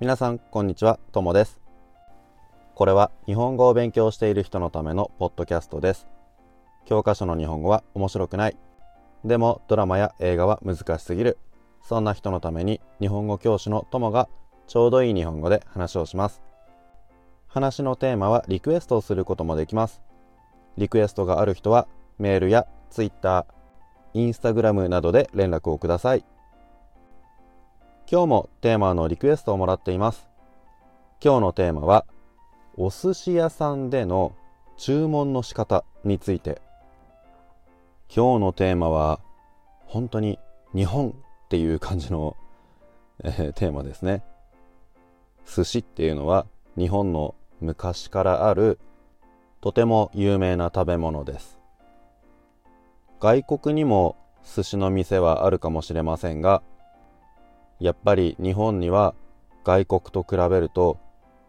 皆さんこんにちはともです。これは日本語を勉強している人のためのポッドキャストです。教科書の日本語は面白くない。でもドラマや映画は難しすぎる。そんな人のために日本語教師のともがちょうどいい日本語で話をします。話のテーマはリクエストをすることもできます。リクエストがある人はメールやツイッターインスタグラムなどで連絡をください。今日もテーマのリクエストをもらっています。今日のテーマはお寿司屋さんでの注文の仕方について。今日のテーマは本当に日本っていう感じの、えー、テーマですね。寿司っていうのは日本の昔からあるとても有名な食べ物です。外国にも寿司の店はあるかもしれませんがやっぱり日本には外国と比べると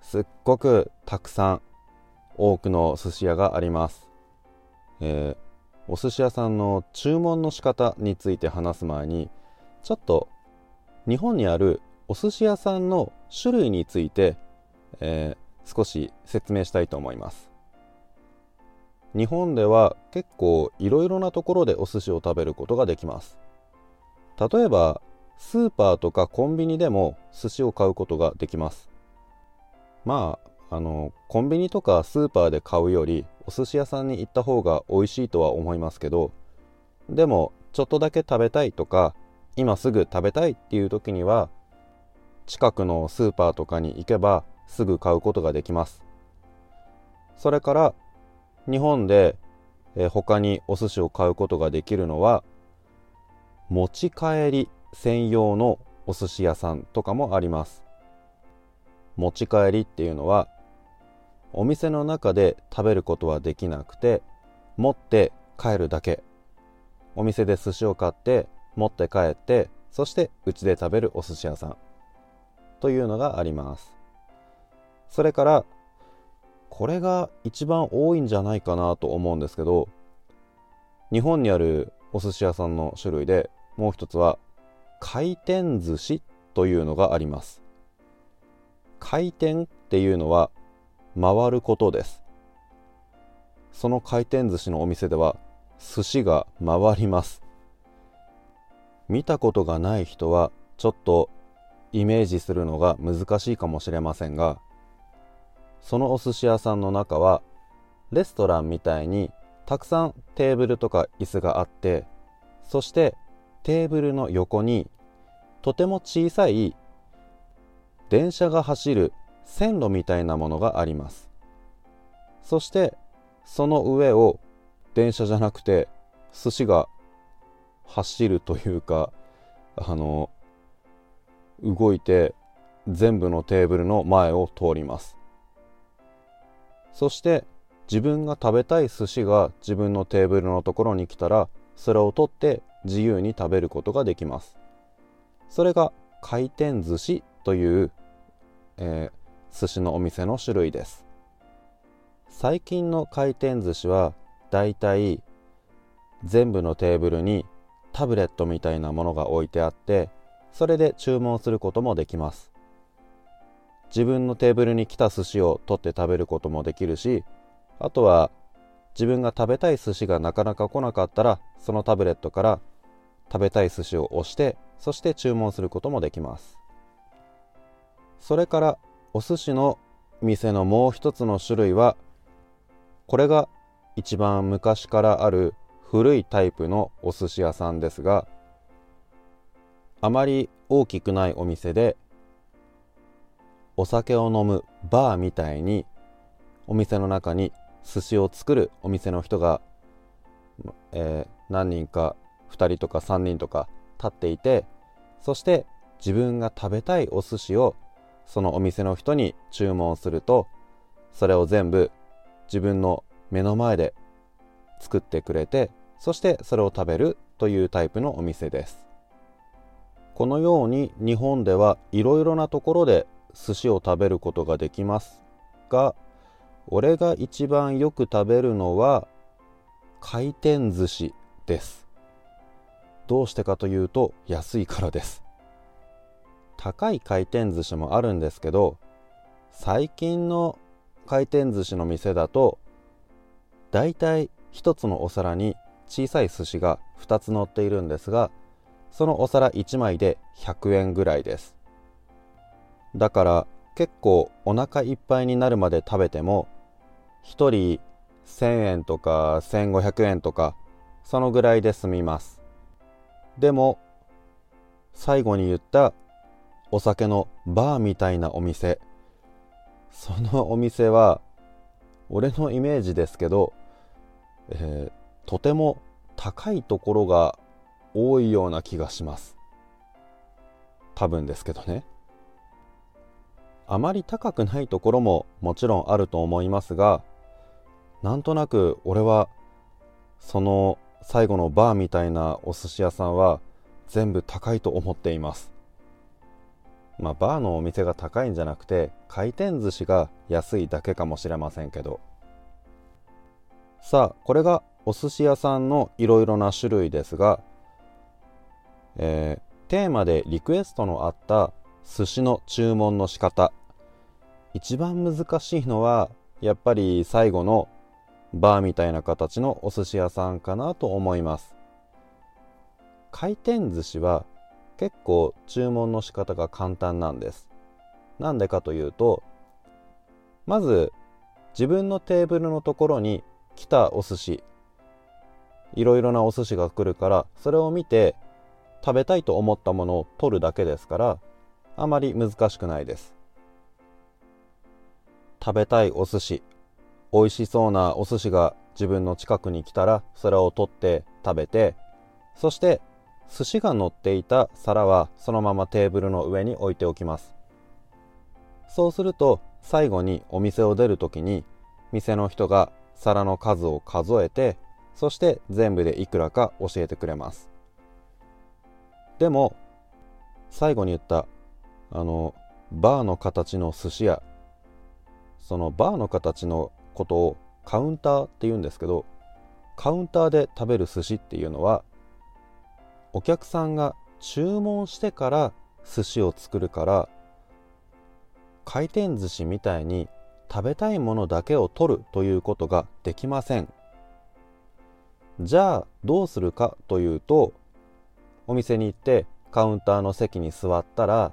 すっごくたくさん多くの寿司屋があります、えー、お寿司屋さんの注文の仕方について話す前にちょっと日本にあるお寿司屋さんの種類について、えー、少し説明したいと思います。日本では結構いろいろなところでお寿司を食べることができます。例えばスーパーとかコンビニでも寿司を買うことができます。まああのコンビニとかスーパーで買うよりお寿司屋さんに行った方が美味しいとは思いますけどでもちょっとだけ食べたいとか今すぐ食べたいっていう時には近くのスーパーとかに行けばすぐ買うことができます。それから日本で、他にお寿司を買うことができるのは持ち帰り専用のお寿司屋さんとかもあります。持ち帰りっていうのはお店の中で食べることはできなくて持って帰るだけ。お店で寿司を買って持って帰ってそしてうちで食べるお寿司屋さんというのがあります。それからこれが一番多いんじゃないかなと思うんですけど日本にあるお寿司屋さんの種類でもう一つは回転寿司というのがあります。回転っていうのは回ることです。その回転寿司のお店では寿司が回ります。見たことがない人はちょっとイメージするのが難しいかもしれませんがそのお寿司屋さんの中はレストランみたいにたくさんテーブルとか椅子があってそしてテーブルの横にとても小さい電車が走る線路みたいなものがあります。そしてその上を電車じゃなくて寿司が走るというかあの動いて全部のテーブルの前を通ります。そして自分が食べたい寿司が自分のテーブルのところに来たらそれを取って自由に食べることができます。それが回転寿司という、えー、寿司のお店の種類です。最近の回転寿司はだいたい全部のテーブルにタブレットみたいなものが置いてあってそれで注文することもできます。自分のテーブルに来た寿司を取って食べることもできるしあとは自分が食べたい寿司がなかなか来なかったらそのタブレットから食べたい寿司を押してそして注文することもできます。それからお寿司の店のもう一つの種類はこれが一番昔からある古いタイプのお寿司屋さんですがあまり大きくないお店でお酒を飲むバーみたいにお店の中に寿司を作るお店の人が、えー、何人か2人とか3人とか立っていてそして自分が食べたいお寿司をそのお店の人に注文するとそれを全部自分の目の前で作ってくれてそしてそれを食べるというタイプのお店です。このように日本ではいろいろなところで寿司を食べることができますが俺が一番よく食べるのは回転寿司です。どうしてかというと安いからです。高い回転寿司もあるんですけど最近の回転寿司の店だとだいたい1つのお皿に小さい寿司が2つ乗っているんですがそのお皿1枚で100円ぐらいです。だから結構お腹いっぱいになるまで食べても1人1000円とか1500円とかそのぐらいで済みます。でも最後に言ったお酒のバーみたいなお店。そのお店は俺のイメージですけど、えー、とても高いところが多いような気がします。多分ですけどね。あまり高くないところももちろんあると思いますがなんとなく俺はその最後のバーみたいなお寿司屋さんは全部高いと思っています。まあバーのお店が高いんじゃなくて回転寿司が安いだけかもしれませんけど。さあこれがお寿司屋さんのいろいろな種類ですが、えー、テーマでリクエストのあった寿司の注文の仕方。一番難しいのはやっぱり最後のバーみたいな形のお寿司屋さんかなと思います。回転寿司は結構注文の仕方が簡単なんです。なんでかというとまず自分のテーブルのところに来たお寿司いろいろなお寿司が来るからそれを見て食べたいと思ったものを取るだけですからあまり難しくないです。食べたいお寿司美味しそうなお寿司が自分の近くに来たらそれを取って食べてそして寿司が乗っていた皿はそのままテーブルの上に置いておきます。そうすると最後にお店を出る時に店の人が皿の数を数えてそして全部でいくらか教えてくれます。でも最後に言ったあのバーの形の寿司屋そのバーの形のことをカウンターって言うんですけどカウンターで食べる寿司っていうのはお客さんが注文してから寿司を作るから回転寿司みたいに食べたいものだけを取るということができません。じゃあどうするかというとお店に行ってカウンターの席に座ったら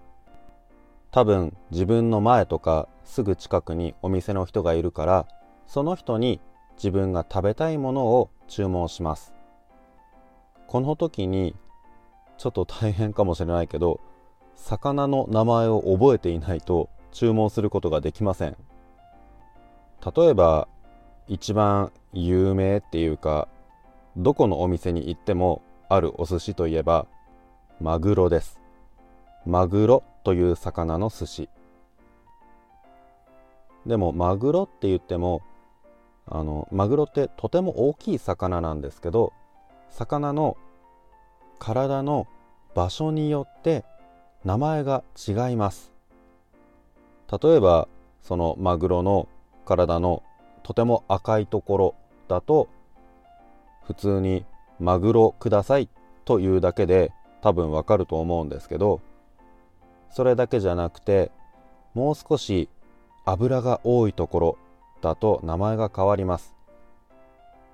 多分自分の前とかすぐ近くにお店の人がいるからその人に自分が食べたいものを注文します。この時にちょっと大変かもしれないけど魚の名前を覚えていないと注文することができません。例えば一番有名っていうかどこのお店に行ってもあるお寿司といえばマグロです。マグロという魚の寿司。でもマグロって言ってもあのマグロってとても大きい魚なんですけど魚の体の場所によって名前が違います。例えばそのマグロの体のとても赤いところだと普通にマグロくださいというだけで多分わかると思うんですけどそれだけじゃなくてもう少し油が多いところだと名前が変わります。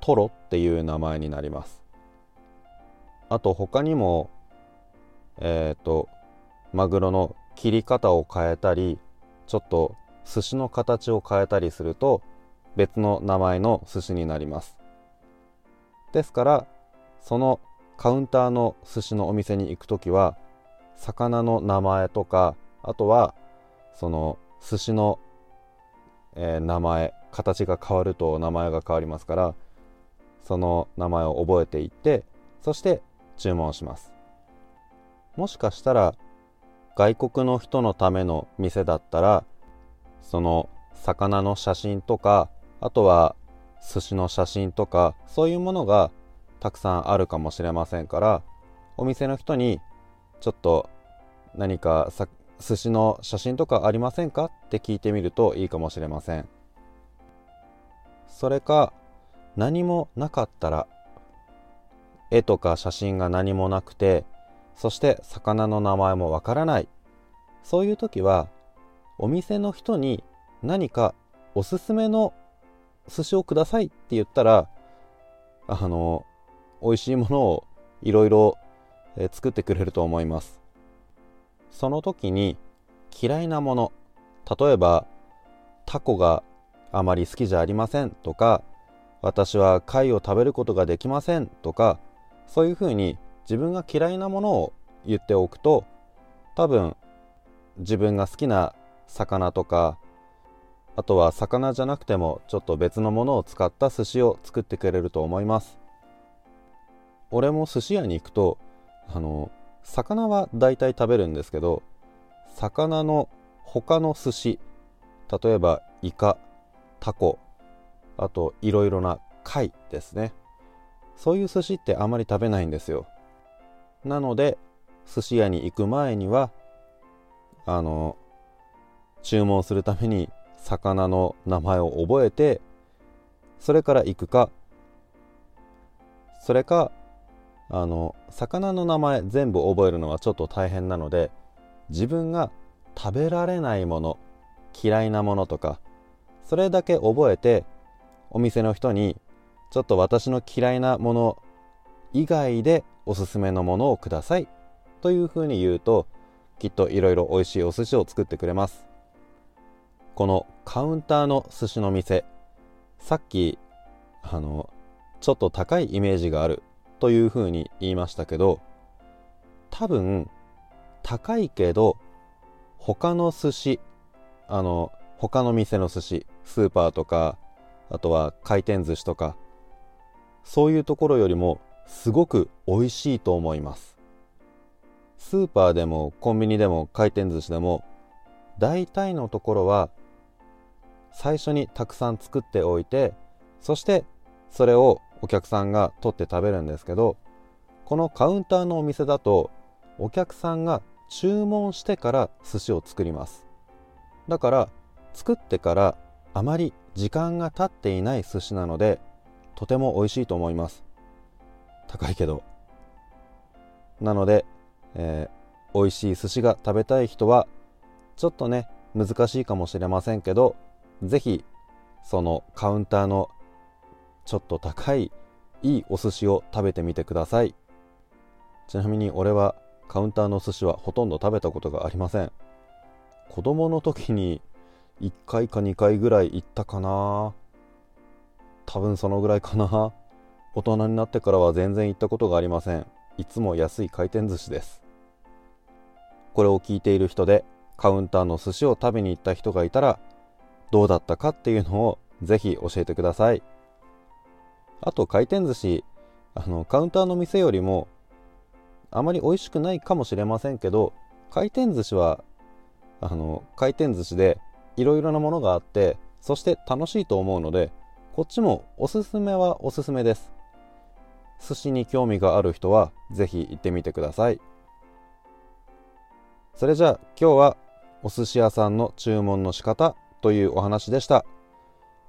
トロっていう名前になります。あと他にもえっ、ー、とマグロの切り方を変えたりちょっと寿司の形を変えたりすると別の名前の寿司になります。ですからそのカウンターの寿司のお店に行く時は魚の名前とかあとはその寿司の、えー、名前形が変わると名前が変わりますからその名前を覚えていってそして注文します。もしかしたら外国の人のための店だったらその魚の写真とかあとは寿司の写真とかそういうものがたくさんあるかもしれませんからお店の人にちょっと何か寿司の写真とかありませんか？って聞いてみるといいかもしれません。それか何もなかったら絵とか写真が何もなくてそして魚の名前もわからない。そういう時はお店の人に何かおすすめの寿司をくださいって言ったらあの美味しいものをいろいろ作ってくれると思います。その時に嫌いなもの例えばタコがあまり好きじゃありませんとか私は貝を食べることができませんとかそういうふうに自分が嫌いなものを言っておくと多分自分が好きな魚とかあとは魚じゃなくてもちょっと別のものを使った寿司を作ってくれると思います。俺も寿司屋に行くとあの魚は大体食べるんですけど魚の他の寿司例えばイカタコあといろいろな貝ですね。そういう寿司ってあまり食べないんですよ。なので寿司屋に行く前にはあの注文するために魚の名前を覚えてそれから行くかそれかあの魚の名前全部覚えるのはちょっと大変なので自分が食べられないもの嫌いなものとかそれだけ覚えてお店の人にちょっと私の嫌いなもの以外でおすすめのものをくださいというふうに言うときっといろいろ美味しいお寿司を作ってくれます。このカウンターの寿司の店さっきあのちょっと高いイメージがあるというふうに言いましたけど多分高いけど他の寿司あの他の店の寿司スーパーとかあとは回転寿司とかそういうところよりもすごく美味しいと思います。スーパーでもコンビニでも回転寿司でも大体のところは最初にたくさん作っておいてそしてそれをお客さんが取って食べるんですけどこのカウンターのお店だとお客さんが注文してから寿司を作ります。だから作ってからあまり時間が経っていない寿司なのでとても美味しいと思います。高いけど。なので、えー、美味しい寿司が食べたい人はちょっとね難しいかもしれませんけど是非そのカウンターのちょっと高いいいお寿司を食べてみてください。ちなみに俺はカウンターの寿司はほとんど食べたことがありません。子供の時に1回か2回ぐらい行ったかな。多分そのぐらいかな。大人になってからは全然行ったことがありません。いつも安い回転寿司です。これを聞いている人でカウンターの寿司を食べに行った人がいたらどうだったかっていうのをぜひ教えてください。あと回転寿司あのカウンターの店よりもあまり美味しくないかもしれませんけど回転寿司はあの回転寿司でいろいろなものがあってそして楽しいと思うのでこっちもおすすめはおすすめです。寿司に興味がある人はぜひ行ってみてください。それじゃあ今日はお寿司屋さんの注文の仕方というお話でした。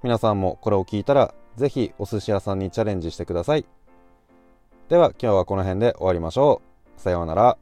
皆さんもこれを聞いたらぜひお寿司屋さんにチャレンジしてください。では今日はこの辺で終わりましょう。さようなら。